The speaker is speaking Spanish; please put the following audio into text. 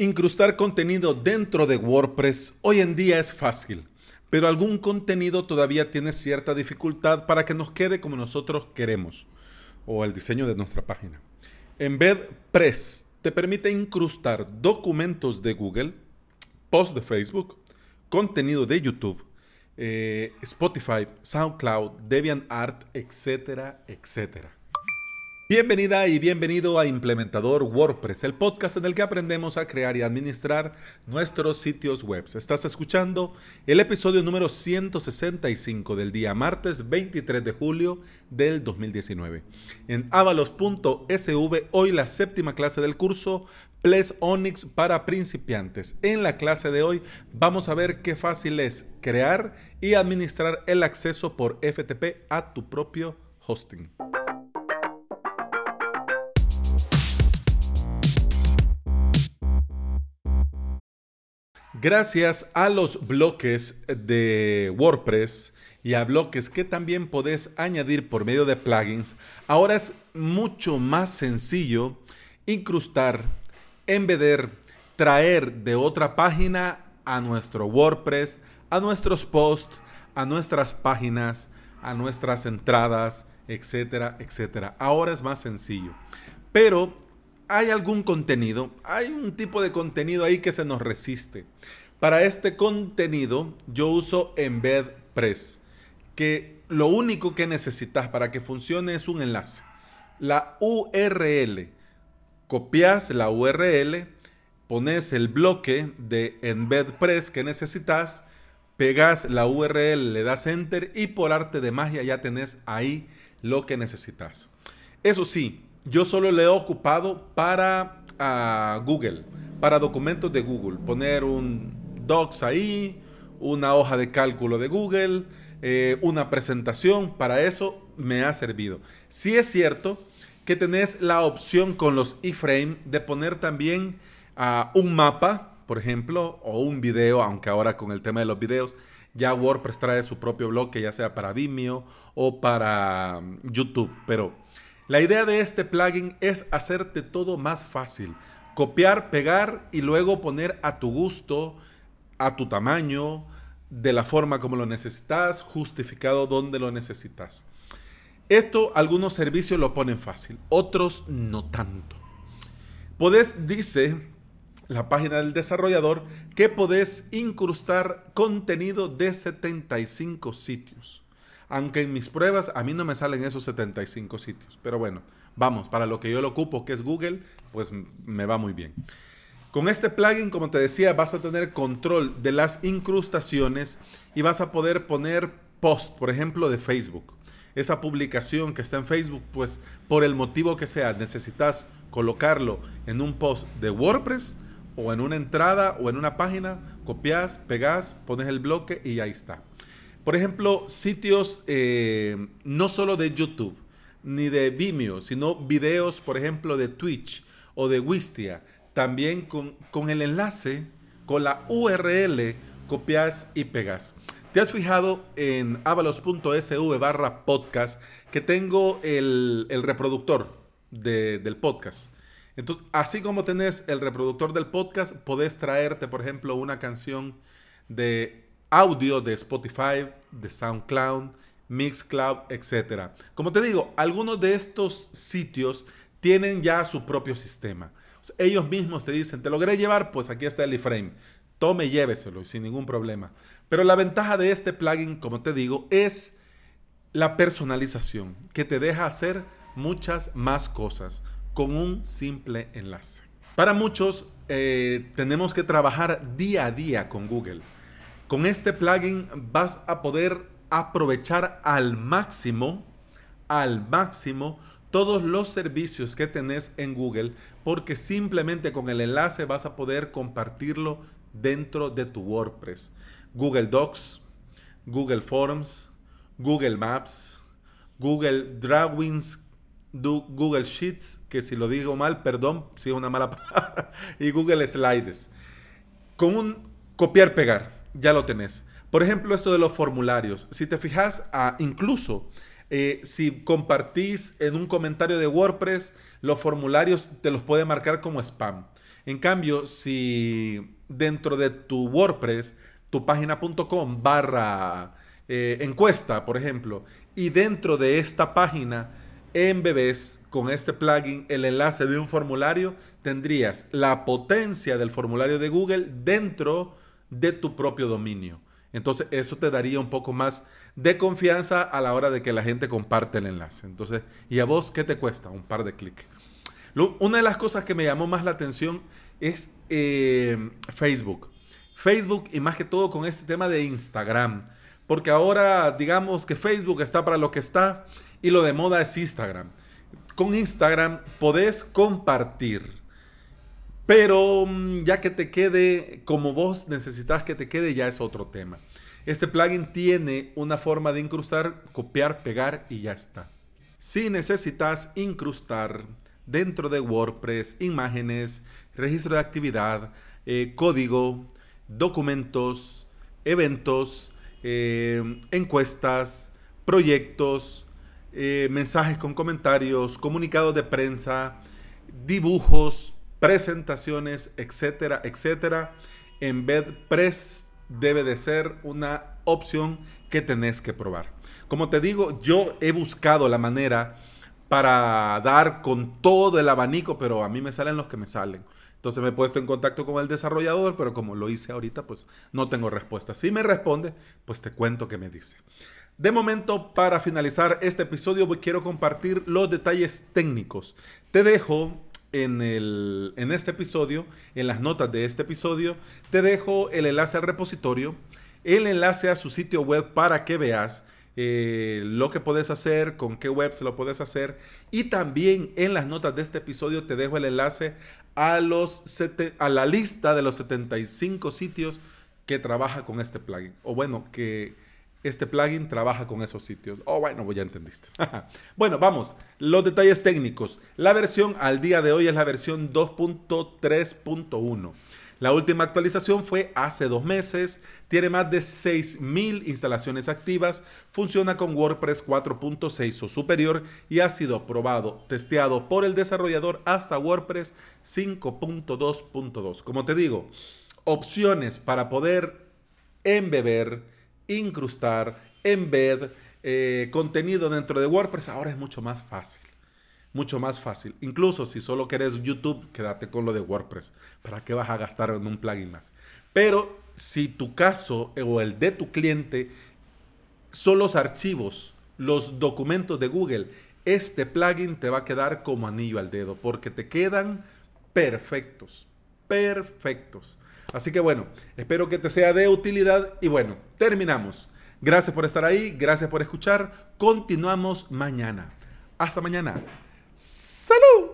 Incrustar contenido dentro de WordPress hoy en día es fácil, pero algún contenido todavía tiene cierta dificultad para que nos quede como nosotros queremos o el diseño de nuestra página. Press te permite incrustar documentos de Google, posts de Facebook, contenido de YouTube, eh, Spotify, SoundCloud, DeviantArt, etcétera, etcétera. Bienvenida y bienvenido a Implementador WordPress, el podcast en el que aprendemos a crear y administrar nuestros sitios web. Estás escuchando el episodio número 165 del día martes 23 de julio del 2019. En avalos.sv, hoy la séptima clase del curso Ples Onyx para principiantes. En la clase de hoy vamos a ver qué fácil es crear y administrar el acceso por FTP a tu propio hosting. Gracias a los bloques de WordPress y a bloques que también podés añadir por medio de plugins, ahora es mucho más sencillo incrustar, embeder, traer de otra página a nuestro WordPress, a nuestros posts, a nuestras páginas, a nuestras entradas, etcétera, etcétera. Ahora es más sencillo. Pero hay algún contenido, hay un tipo de contenido ahí que se nos resiste. Para este contenido yo uso Embed Press, que lo único que necesitas para que funcione es un enlace. La URL. Copias la URL, pones el bloque de Embed Press que necesitas, pegas la URL, le das Enter y por arte de magia ya tenés ahí lo que necesitas. Eso sí, yo solo le he ocupado para ah, Google, para documentos de Google. Poner un Docs ahí, una hoja de cálculo de Google, eh, una presentación. Para eso me ha servido. Sí es cierto que tenés la opción con los iframe de poner también ah, un mapa, por ejemplo, o un video, aunque ahora con el tema de los videos ya WordPress trae su propio bloque, ya sea para Vimeo o para mm, YouTube. Pero la idea de este plugin es hacerte todo más fácil. Copiar, pegar y luego poner a tu gusto, a tu tamaño, de la forma como lo necesitas, justificado donde lo necesitas. Esto algunos servicios lo ponen fácil, otros no tanto. Podés, dice la página del desarrollador, que podés incrustar contenido de 75 sitios. Aunque en mis pruebas a mí no me salen esos 75 sitios. Pero bueno, vamos, para lo que yo lo ocupo, que es Google, pues me va muy bien. Con este plugin, como te decía, vas a tener control de las incrustaciones y vas a poder poner post, por ejemplo, de Facebook. Esa publicación que está en Facebook, pues por el motivo que sea, necesitas colocarlo en un post de WordPress o en una entrada o en una página, copias, pegas, pones el bloque y ahí está. Por ejemplo, sitios eh, no solo de YouTube ni de Vimeo, sino videos, por ejemplo, de Twitch o de Wistia. También con, con el enlace, con la URL, copias y pegas. ¿Te has fijado en avalos.sv barra podcast que tengo el, reproductor del podcast? Entonces, así como tenés el reproductor del podcast, podés traerte, por ejemplo, una canción de audio de Spotify, de SoundCloud, Mixcloud, etc. Como te digo, algunos de estos sitios tienen ya su propio sistema. ellos mismos te dicen, te logré llevar, pues aquí está el iframe. Tome, lléveselo sin ningún problema. Pero la ventaja de este plugin, como te digo, es la personalización, que te deja hacer muchas más cosas con un simple enlace. Para muchos, eh, tenemos que trabajar día a día con Google. Con este plugin vas a poder aprovechar al máximo, al máximo, todos los servicios que tenés en Google, porque simplemente con el enlace vas a poder compartirlo dentro de tu WordPress. Google Docs, Google Forms, Google Maps, Google Drawings, Google Sheets, que si lo digo mal, perdón, si es una mala y Google Slides. Con un copiar-pegar ya lo tenés. Por ejemplo, esto de los formularios. Si te fijas, incluso eh, si compartís en un comentario de WordPress, los formularios te los puede marcar como spam. En cambio, si dentro de tu WordPress, tu página.com barra eh, encuesta, por ejemplo, y dentro de esta página embebes con este plugin el enlace de un formulario, tendrías la potencia del formulario de Google dentro de tu propio dominio. Entonces eso te daría un poco más de confianza a la hora de que la gente comparte el enlace. Entonces, ¿y a vos qué te cuesta? Un par de clics. Una de las cosas que me llamó más la atención es eh, Facebook. Facebook y más que todo con este tema de Instagram. Porque ahora digamos que Facebook está para lo que está y lo de moda es Instagram. Con Instagram podés compartir. Pero mm, ya que te quede como vos necesitas que te quede, ya es otro tema. Este plugin tiene una forma de incrustar, copiar, pegar y ya está. Si necesitas incrustar dentro de WordPress imágenes, registro de actividad, eh, código, documentos, eventos, eh, encuestas, proyectos, eh, mensajes con comentarios, comunicados de prensa, dibujos, presentaciones, etcétera, etcétera. En BedPress debe de ser una opción que tenés que probar. Como te digo, yo he buscado la manera para dar con todo el abanico, pero a mí me salen los que me salen. Entonces me he puesto en contacto con el desarrollador, pero como lo hice ahorita, pues no tengo respuesta. Si me responde, pues te cuento qué me dice. De momento, para finalizar este episodio, quiero compartir los detalles técnicos. Te dejo en, el, en este episodio, en las notas de este episodio, te dejo el enlace al repositorio, el enlace a su sitio web para que veas eh, lo que puedes hacer, con qué web se lo puedes hacer. Y también en las notas de este episodio te dejo el enlace a, los a la lista de los 75 sitios que trabaja con este plugin. O bueno, que este plugin trabaja con esos sitios. Oh, bueno, pues ya entendiste. bueno, vamos. Los detalles técnicos. La versión al día de hoy es la versión 2.3.1. La última actualización fue hace dos meses, tiene más de 6.000 instalaciones activas, funciona con WordPress 4.6 o superior y ha sido probado, testeado por el desarrollador hasta WordPress 5.2.2. Como te digo, opciones para poder embeber, incrustar, embed eh, contenido dentro de WordPress ahora es mucho más fácil mucho más fácil. Incluso si solo quieres YouTube, quédate con lo de WordPress. ¿Para qué vas a gastar en un plugin más? Pero si tu caso o el de tu cliente son los archivos, los documentos de Google, este plugin te va a quedar como anillo al dedo porque te quedan perfectos, perfectos. Así que bueno, espero que te sea de utilidad y bueno, terminamos. Gracias por estar ahí, gracias por escuchar. Continuamos mañana. Hasta mañana. Salud!